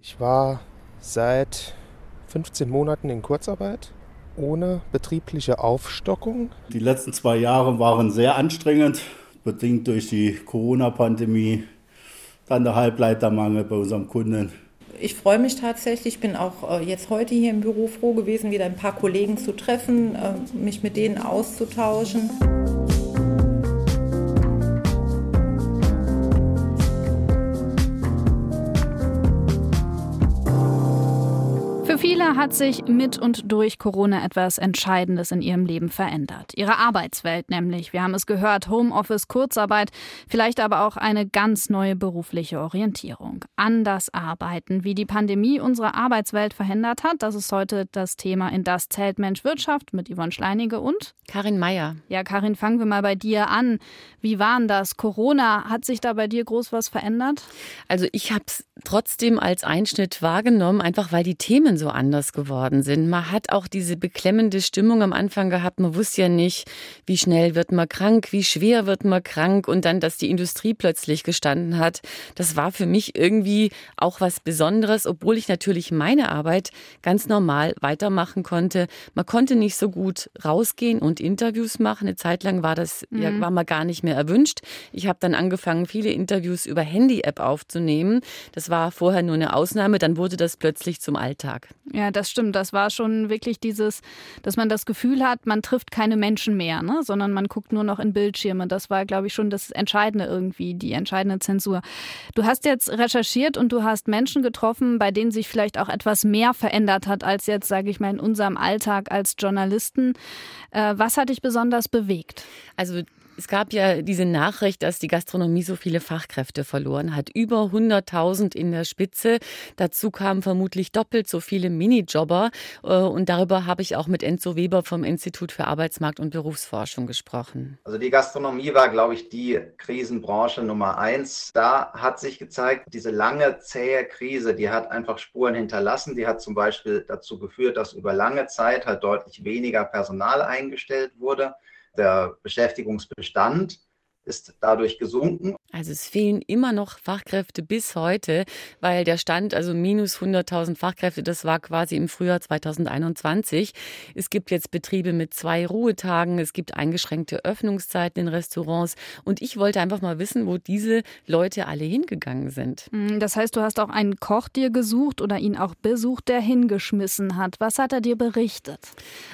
Ich war seit 15 Monaten in Kurzarbeit ohne betriebliche Aufstockung. Die letzten zwei Jahre waren sehr anstrengend, bedingt durch die Corona-Pandemie, dann der Halbleitermangel bei unserem Kunden. Ich freue mich tatsächlich, bin auch äh, jetzt heute hier im Büro froh gewesen, wieder ein paar Kollegen zu treffen, äh, mich mit denen auszutauschen. Viele hat sich mit und durch Corona etwas Entscheidendes in ihrem Leben verändert. Ihre Arbeitswelt nämlich. Wir haben es gehört, Homeoffice, Kurzarbeit, vielleicht aber auch eine ganz neue berufliche Orientierung. Anders arbeiten, wie die Pandemie unsere Arbeitswelt verändert hat. Das ist heute das Thema in Das Zelt Mensch Wirtschaft mit Yvonne Schleinige und Karin Meyer. Ja, Karin, fangen wir mal bei dir an. Wie war denn das? Corona, hat sich da bei dir groß was verändert? Also ich habe es trotzdem als Einschnitt wahrgenommen, einfach weil die Themen so anders geworden sind. Man hat auch diese beklemmende Stimmung am Anfang gehabt. Man wusste ja nicht, wie schnell wird man krank, wie schwer wird man krank und dann, dass die Industrie plötzlich gestanden hat. Das war für mich irgendwie auch was Besonderes, obwohl ich natürlich meine Arbeit ganz normal weitermachen konnte. Man konnte nicht so gut rausgehen und Interviews machen. Eine Zeit lang war das, mhm. ja, war man gar nicht mehr erwünscht. Ich habe dann angefangen, viele Interviews über Handy-App aufzunehmen. Das war vorher nur eine Ausnahme, dann wurde das plötzlich zum Alltag. Ja, das stimmt. Das war schon wirklich dieses, dass man das Gefühl hat, man trifft keine Menschen mehr, ne? sondern man guckt nur noch in Bildschirme. Das war, glaube ich, schon das Entscheidende irgendwie, die entscheidende Zensur. Du hast jetzt recherchiert und du hast Menschen getroffen, bei denen sich vielleicht auch etwas mehr verändert hat als jetzt, sage ich mal, in unserem Alltag als Journalisten. Äh, was hat dich besonders bewegt? Also es gab ja diese Nachricht, dass die Gastronomie so viele Fachkräfte verloren hat. Über 100.000 in der Spitze. Dazu kamen vermutlich doppelt so viele Minijobber. Äh, und darüber habe ich auch mit Enzo Weber vom Institut für Arbeitsmarkt und Berufsforschung gesprochen. Also die Gastronomie war, glaube ich, die Krisenbranche Nummer eins. Da hat sich gezeigt, diese lange, zähe Krise, die hat einfach Spuren hinterlassen. Die hat zum Beispiel dazu geführt, dass über lange Zeit halt deutlich weniger Personal eingestellt wurde der Beschäftigungsbestand ist dadurch gesunken. Also es fehlen immer noch Fachkräfte bis heute, weil der Stand, also minus 100.000 Fachkräfte, das war quasi im Frühjahr 2021. Es gibt jetzt Betriebe mit zwei Ruhetagen, es gibt eingeschränkte Öffnungszeiten in Restaurants und ich wollte einfach mal wissen, wo diese Leute alle hingegangen sind. Mm, das heißt, du hast auch einen Koch dir gesucht oder ihn auch besucht, der hingeschmissen hat. Was hat er dir berichtet?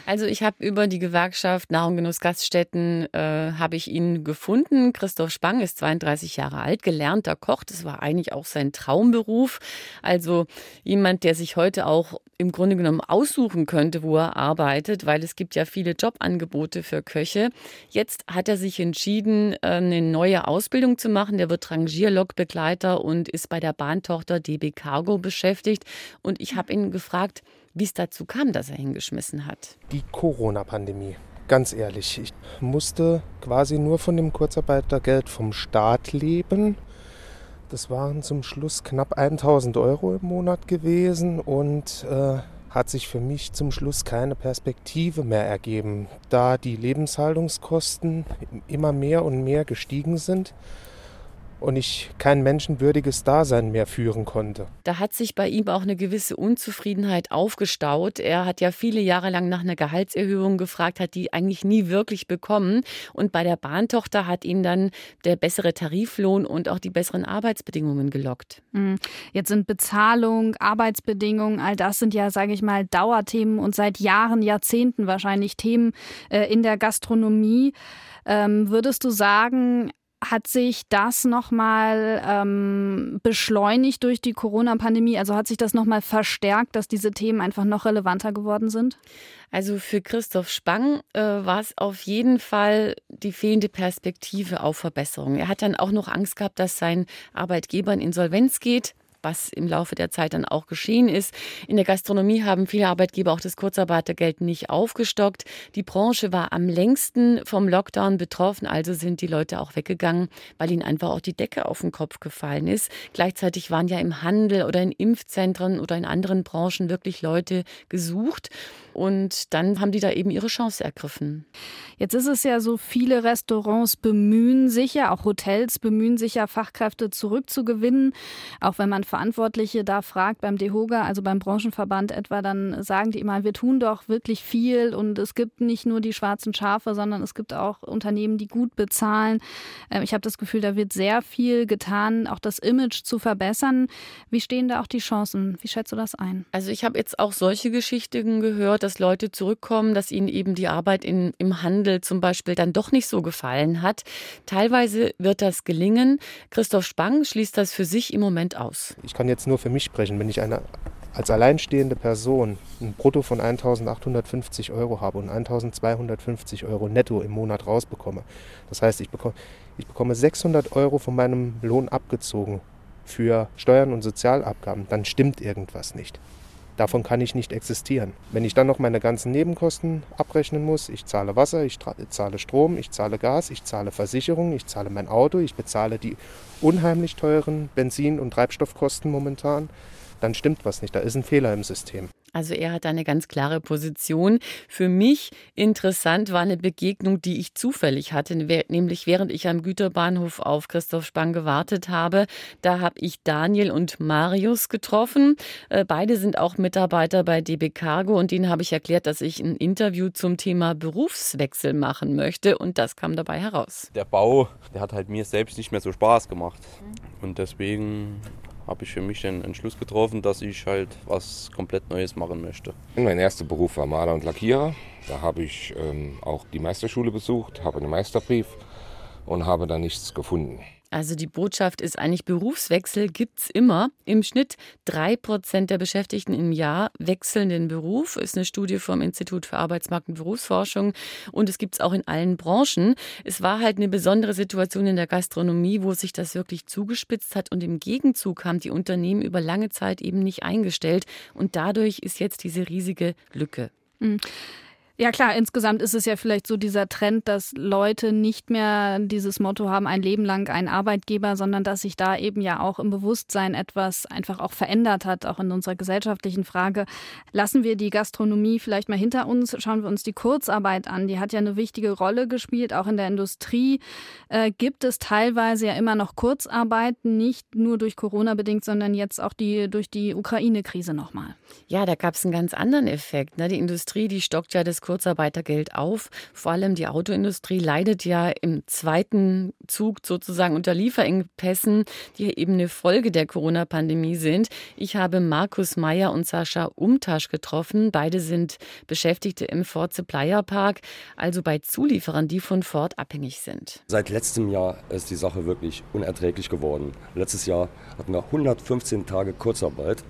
Also ich habe über die Gewerkschaft Nahrung Genuss Gaststätten äh, habe ich ihn gefunden Christoph Spang ist 32 Jahre alt, gelernter Koch. Das war eigentlich auch sein Traumberuf. Also jemand, der sich heute auch im Grunde genommen aussuchen könnte, wo er arbeitet, weil es gibt ja viele Jobangebote für Köche. Jetzt hat er sich entschieden, äh, eine neue Ausbildung zu machen. Der wird Rangierlokbegleiter und ist bei der Bahntochter DB Cargo beschäftigt. Und ich habe ihn gefragt, wie es dazu kam, dass er hingeschmissen hat. Die Corona-Pandemie. Ganz ehrlich, ich musste quasi nur von dem Kurzarbeitergeld vom Staat leben. Das waren zum Schluss knapp 1000 Euro im Monat gewesen und äh, hat sich für mich zum Schluss keine Perspektive mehr ergeben, da die Lebenshaltungskosten immer mehr und mehr gestiegen sind und ich kein menschenwürdiges Dasein mehr führen konnte. Da hat sich bei ihm auch eine gewisse Unzufriedenheit aufgestaut. Er hat ja viele Jahre lang nach einer Gehaltserhöhung gefragt, hat die eigentlich nie wirklich bekommen. Und bei der Bahntochter hat ihn dann der bessere Tariflohn und auch die besseren Arbeitsbedingungen gelockt. Hm. Jetzt sind Bezahlung, Arbeitsbedingungen, all das sind ja, sage ich mal, Dauerthemen und seit Jahren, Jahrzehnten wahrscheinlich Themen äh, in der Gastronomie. Ähm, würdest du sagen, hat sich das nochmal ähm, beschleunigt durch die Corona-Pandemie? Also hat sich das nochmal verstärkt, dass diese Themen einfach noch relevanter geworden sind? Also für Christoph Spang äh, war es auf jeden Fall die fehlende Perspektive auf Verbesserung. Er hat dann auch noch Angst gehabt, dass sein Arbeitgeber in Insolvenz geht was im Laufe der Zeit dann auch geschehen ist. In der Gastronomie haben viele Arbeitgeber auch das Kurzarbeitergeld nicht aufgestockt. Die Branche war am längsten vom Lockdown betroffen, also sind die Leute auch weggegangen, weil ihnen einfach auch die Decke auf den Kopf gefallen ist. Gleichzeitig waren ja im Handel oder in Impfzentren oder in anderen Branchen wirklich Leute gesucht. Und dann haben die da eben ihre Chance ergriffen. Jetzt ist es ja so, viele Restaurants bemühen sich ja, auch Hotels bemühen sich ja, Fachkräfte zurückzugewinnen, auch wenn man Verantwortliche da fragt beim DEHOGA, also beim Branchenverband etwa, dann sagen die immer, wir tun doch wirklich viel und es gibt nicht nur die schwarzen Schafe, sondern es gibt auch Unternehmen, die gut bezahlen. Ähm, ich habe das Gefühl, da wird sehr viel getan, auch das Image zu verbessern. Wie stehen da auch die Chancen? Wie schätzt du das ein? Also ich habe jetzt auch solche Geschichten gehört, dass Leute zurückkommen, dass ihnen eben die Arbeit in, im Handel zum Beispiel dann doch nicht so gefallen hat. Teilweise wird das gelingen. Christoph Spang schließt das für sich im Moment aus. Ich kann jetzt nur für mich sprechen. Wenn ich eine als alleinstehende Person ein Brutto von 1.850 Euro habe und 1.250 Euro netto im Monat rausbekomme, das heißt, ich bekomme, ich bekomme 600 Euro von meinem Lohn abgezogen für Steuern und Sozialabgaben, dann stimmt irgendwas nicht. Davon kann ich nicht existieren. Wenn ich dann noch meine ganzen Nebenkosten abrechnen muss, ich zahle Wasser, ich zahle Strom, ich zahle Gas, ich zahle Versicherung, ich zahle mein Auto, ich bezahle die unheimlich teuren Benzin- und Treibstoffkosten momentan, dann stimmt was nicht. Da ist ein Fehler im System. Also er hat eine ganz klare Position. Für mich interessant war eine Begegnung, die ich zufällig hatte, nämlich während ich am Güterbahnhof auf Christoph Spang gewartet habe. Da habe ich Daniel und Marius getroffen. Äh, beide sind auch Mitarbeiter bei DB Cargo und denen habe ich erklärt, dass ich ein Interview zum Thema Berufswechsel machen möchte und das kam dabei heraus. Der Bau, der hat halt mir selbst nicht mehr so Spaß gemacht und deswegen habe ich für mich den Entschluss getroffen, dass ich halt was komplett Neues machen möchte. Mein erster Beruf war Maler und Lackierer. Da habe ich ähm, auch die Meisterschule besucht, habe einen Meisterbrief und habe da nichts gefunden. Also die Botschaft ist eigentlich, Berufswechsel gibt es immer. Im Schnitt drei Prozent der Beschäftigten im Jahr wechseln den Beruf. Ist eine Studie vom Institut für Arbeitsmarkt und Berufsforschung. Und es gibt es auch in allen Branchen. Es war halt eine besondere Situation in der Gastronomie, wo sich das wirklich zugespitzt hat. Und im Gegenzug haben die Unternehmen über lange Zeit eben nicht eingestellt. Und dadurch ist jetzt diese riesige Lücke. Mhm. Ja klar, insgesamt ist es ja vielleicht so dieser Trend, dass Leute nicht mehr dieses Motto haben, ein Leben lang ein Arbeitgeber, sondern dass sich da eben ja auch im Bewusstsein etwas einfach auch verändert hat, auch in unserer gesellschaftlichen Frage. Lassen wir die Gastronomie vielleicht mal hinter uns, schauen wir uns die Kurzarbeit an. Die hat ja eine wichtige Rolle gespielt, auch in der Industrie äh, gibt es teilweise ja immer noch Kurzarbeit, nicht nur durch Corona bedingt, sondern jetzt auch die durch die Ukraine-Krise nochmal. Ja, da gab es einen ganz anderen Effekt. Ne? Die Industrie, die stockt ja das Kurzarbeitergeld auf. Vor allem die Autoindustrie leidet ja im zweiten Zug sozusagen unter Lieferengpässen, die eben eine Folge der Corona-Pandemie sind. Ich habe Markus Meyer und Sascha Umtasch getroffen. Beide sind Beschäftigte im Ford Supplier Park, also bei Zulieferern, die von Ford abhängig sind. Seit letztem Jahr ist die Sache wirklich unerträglich geworden. Letztes Jahr hatten wir 115 Tage Kurzarbeit.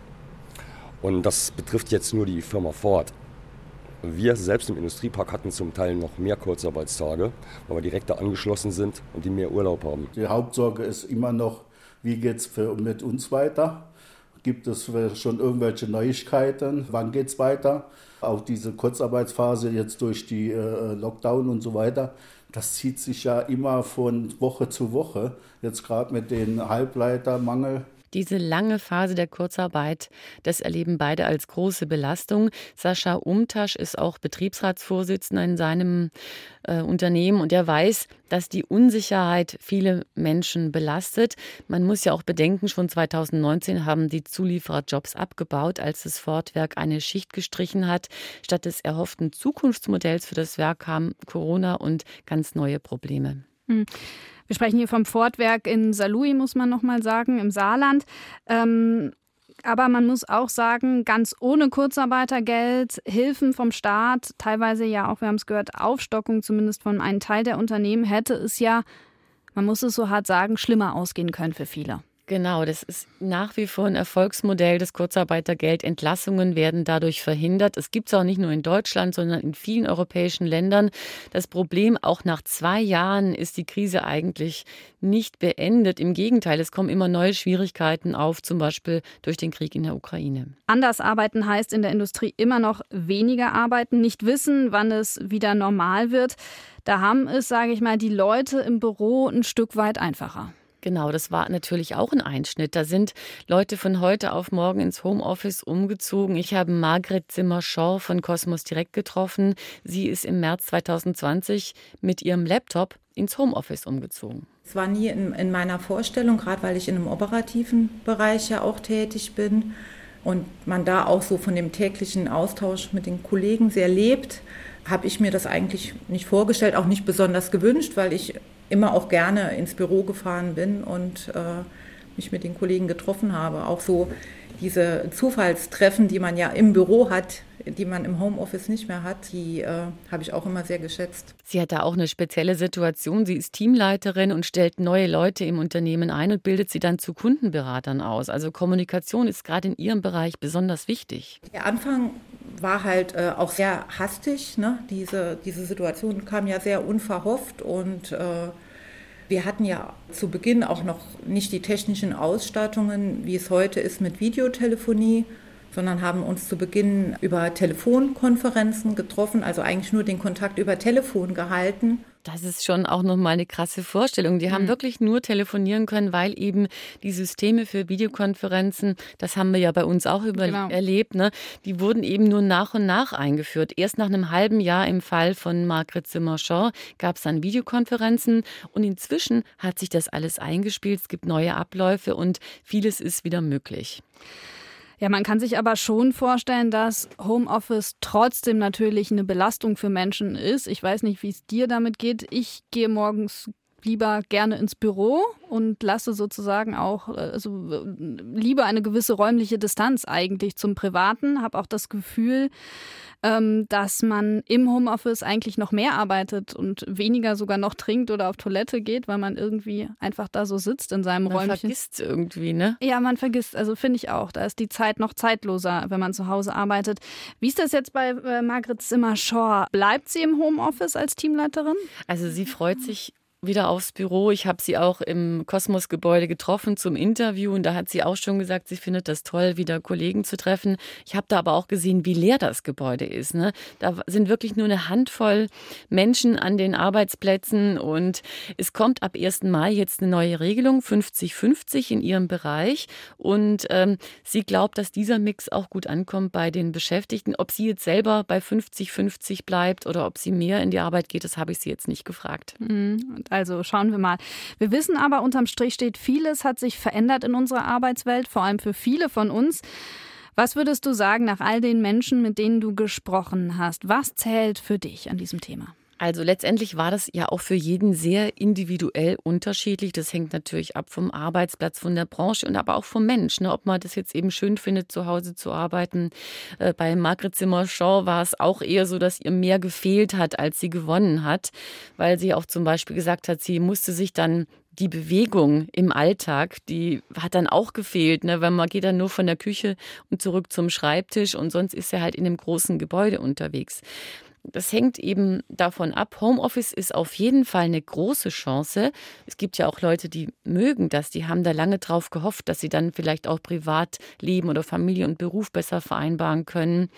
Und das betrifft jetzt nur die Firma Ford. Wir selbst im Industriepark hatten zum Teil noch mehr Kurzarbeitstage, weil wir direkt da angeschlossen sind und die mehr Urlaub haben. Die Hauptsorge ist immer noch, wie geht es mit uns weiter? Gibt es schon irgendwelche Neuigkeiten? Wann geht es weiter? Auch diese Kurzarbeitsphase jetzt durch die äh, Lockdown und so weiter, das zieht sich ja immer von Woche zu Woche. Jetzt gerade mit dem Halbleitermangel diese lange Phase der Kurzarbeit, das erleben beide als große Belastung. Sascha Umtasch ist auch Betriebsratsvorsitzender in seinem äh, Unternehmen und er weiß, dass die Unsicherheit viele Menschen belastet. Man muss ja auch bedenken, schon 2019 haben die Zulieferer Jobs abgebaut, als das Fordwerk eine Schicht gestrichen hat. Statt des erhofften Zukunftsmodells für das Werk kamen Corona und ganz neue Probleme. Hm. Wir sprechen hier vom Fortwerk in Saarlouis, muss man nochmal sagen, im Saarland. Ähm, aber man muss auch sagen, ganz ohne Kurzarbeitergeld, Hilfen vom Staat, teilweise ja auch, wir haben es gehört, Aufstockung zumindest von einem Teil der Unternehmen, hätte es ja, man muss es so hart sagen, schlimmer ausgehen können für viele. Genau, das ist nach wie vor ein Erfolgsmodell des Kurzarbeitergeld. Entlassungen werden dadurch verhindert. Es gibt es auch nicht nur in Deutschland, sondern in vielen europäischen Ländern. Das Problem, auch nach zwei Jahren ist die Krise eigentlich nicht beendet. Im Gegenteil, es kommen immer neue Schwierigkeiten auf, zum Beispiel durch den Krieg in der Ukraine. Anders arbeiten heißt in der Industrie immer noch weniger arbeiten, nicht wissen, wann es wieder normal wird. Da haben es, sage ich mal, die Leute im Büro ein Stück weit einfacher. Genau, das war natürlich auch ein Einschnitt. Da sind Leute von heute auf morgen ins Homeoffice umgezogen. Ich habe Margret Zimmer-Shaw von Cosmos direkt getroffen. Sie ist im März 2020 mit ihrem Laptop ins Homeoffice umgezogen. Es war nie in, in meiner Vorstellung, gerade weil ich in einem operativen Bereich ja auch tätig bin und man da auch so von dem täglichen Austausch mit den Kollegen sehr lebt, habe ich mir das eigentlich nicht vorgestellt, auch nicht besonders gewünscht, weil ich immer auch gerne ins Büro gefahren bin und äh, mich mit den Kollegen getroffen habe. Auch so diese Zufallstreffen, die man ja im Büro hat, die man im Homeoffice nicht mehr hat, die äh, habe ich auch immer sehr geschätzt. Sie hat da auch eine spezielle Situation. Sie ist Teamleiterin und stellt neue Leute im Unternehmen ein und bildet sie dann zu Kundenberatern aus. Also Kommunikation ist gerade in Ihrem Bereich besonders wichtig. Der Anfang war halt äh, auch sehr hastig. Ne? Diese, diese Situation kam ja sehr unverhofft und äh, wir hatten ja zu Beginn auch noch nicht die technischen Ausstattungen, wie es heute ist mit Videotelefonie, sondern haben uns zu Beginn über Telefonkonferenzen getroffen, also eigentlich nur den Kontakt über Telefon gehalten. Das ist schon auch nochmal eine krasse Vorstellung. Die haben mhm. wirklich nur telefonieren können, weil eben die Systeme für Videokonferenzen, das haben wir ja bei uns auch über genau. erlebt, ne, die wurden eben nur nach und nach eingeführt. Erst nach einem halben Jahr im Fall von Margret Zimmer-Shaw gab es dann Videokonferenzen und inzwischen hat sich das alles eingespielt. Es gibt neue Abläufe und vieles ist wieder möglich. Ja, man kann sich aber schon vorstellen, dass Homeoffice trotzdem natürlich eine Belastung für Menschen ist. Ich weiß nicht, wie es dir damit geht. Ich gehe morgens lieber gerne ins Büro und lasse sozusagen auch, also lieber eine gewisse räumliche Distanz eigentlich zum Privaten, habe auch das Gefühl, ähm, dass man im Homeoffice eigentlich noch mehr arbeitet und weniger sogar noch trinkt oder auf Toilette geht, weil man irgendwie einfach da so sitzt in seinem man Räumchen. Man vergisst irgendwie, ne? Ja, man vergisst. Also finde ich auch. Da ist die Zeit noch zeitloser, wenn man zu Hause arbeitet. Wie ist das jetzt bei äh, Margret Zimmer-Shaw? Bleibt sie im Homeoffice als Teamleiterin? Also sie freut sich wieder aufs Büro. Ich habe sie auch im Kosmos-Gebäude getroffen zum Interview und da hat sie auch schon gesagt, sie findet das toll, wieder Kollegen zu treffen. Ich habe da aber auch gesehen, wie leer das Gebäude ist. Ne? Da sind wirklich nur eine Handvoll Menschen an den Arbeitsplätzen und es kommt ab 1. Mai jetzt eine neue Regelung, 50-50 in ihrem Bereich und ähm, sie glaubt, dass dieser Mix auch gut ankommt bei den Beschäftigten. Ob sie jetzt selber bei 50-50 bleibt oder ob sie mehr in die Arbeit geht, das habe ich sie jetzt nicht gefragt. Mhm. Also schauen wir mal. Wir wissen aber, unterm Strich steht, vieles hat sich verändert in unserer Arbeitswelt, vor allem für viele von uns. Was würdest du sagen nach all den Menschen, mit denen du gesprochen hast? Was zählt für dich an diesem Thema? Also letztendlich war das ja auch für jeden sehr individuell unterschiedlich. Das hängt natürlich ab vom Arbeitsplatz, von der Branche und aber auch vom Mensch. Ne? Ob man das jetzt eben schön findet, zu Hause zu arbeiten. Äh, bei Margret Zimmer-Shaw war es auch eher so, dass ihr mehr gefehlt hat, als sie gewonnen hat, weil sie auch zum Beispiel gesagt hat, sie musste sich dann die Bewegung im Alltag, die hat dann auch gefehlt, ne? weil man geht dann nur von der Küche und zurück zum Schreibtisch und sonst ist er halt in einem großen Gebäude unterwegs. Das hängt eben davon ab. Homeoffice ist auf jeden Fall eine große Chance. Es gibt ja auch Leute, die mögen das, die haben da lange drauf gehofft, dass sie dann vielleicht auch Privatleben oder Familie und Beruf besser vereinbaren können.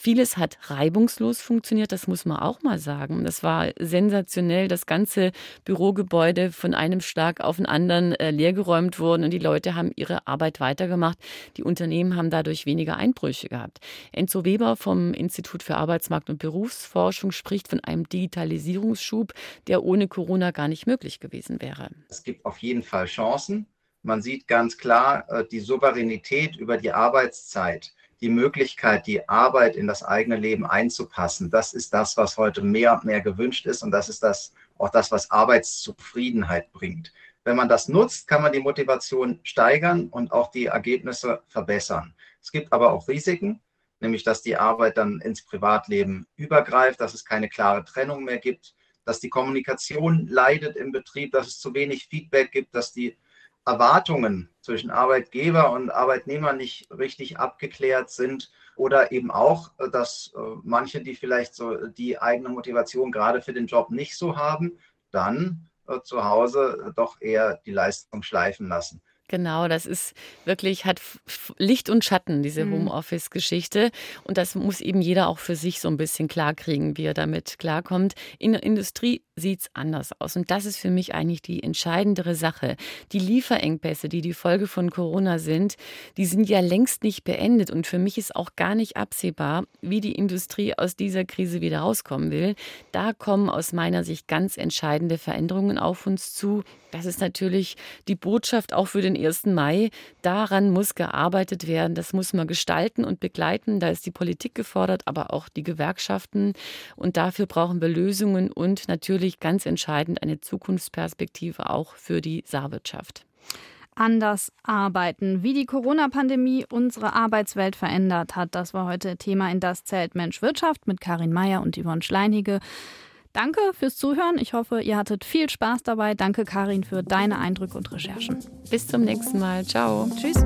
Vieles hat reibungslos funktioniert, das muss man auch mal sagen. Das war sensationell, das ganze Bürogebäude von einem Schlag auf den anderen äh, leergeräumt worden und die Leute haben ihre Arbeit weitergemacht. Die Unternehmen haben dadurch weniger Einbrüche gehabt. Enzo Weber vom Institut für Arbeitsmarkt und Berufsforschung spricht von einem Digitalisierungsschub, der ohne Corona gar nicht möglich gewesen wäre. Es gibt auf jeden Fall Chancen. Man sieht ganz klar äh, die Souveränität über die Arbeitszeit die Möglichkeit, die Arbeit in das eigene Leben einzupassen, das ist das, was heute mehr und mehr gewünscht ist und das ist das, auch das, was Arbeitszufriedenheit bringt. Wenn man das nutzt, kann man die Motivation steigern und auch die Ergebnisse verbessern. Es gibt aber auch Risiken, nämlich dass die Arbeit dann ins Privatleben übergreift, dass es keine klare Trennung mehr gibt, dass die Kommunikation leidet im Betrieb, dass es zu wenig Feedback gibt, dass die Erwartungen zwischen Arbeitgeber und Arbeitnehmer nicht richtig abgeklärt sind oder eben auch, dass äh, manche, die vielleicht so die eigene Motivation gerade für den Job nicht so haben, dann äh, zu Hause doch eher die Leistung schleifen lassen. Genau, das ist wirklich, hat Licht und Schatten, diese mhm. Homeoffice-Geschichte. Und das muss eben jeder auch für sich so ein bisschen klarkriegen, wie er damit klarkommt. In der Industrie sieht es anders aus. Und das ist für mich eigentlich die entscheidendere Sache. Die Lieferengpässe, die die Folge von Corona sind, die sind ja längst nicht beendet. Und für mich ist auch gar nicht absehbar, wie die Industrie aus dieser Krise wieder rauskommen will. Da kommen aus meiner Sicht ganz entscheidende Veränderungen auf uns zu. Das ist natürlich die Botschaft auch für den 1. Mai. Daran muss gearbeitet werden. Das muss man gestalten und begleiten. Da ist die Politik gefordert, aber auch die Gewerkschaften. Und dafür brauchen wir Lösungen und natürlich ganz entscheidend eine Zukunftsperspektive auch für die Saarwirtschaft anders arbeiten. Wie die Corona-Pandemie unsere Arbeitswelt verändert hat, das war heute Thema in das Zelt Mensch Wirtschaft mit Karin Meyer und Yvonne Schleinige. Danke fürs Zuhören. Ich hoffe, ihr hattet viel Spaß dabei. Danke, Karin, für deine Eindrücke und Recherchen. Bis zum nächsten Mal. Ciao. Tschüss.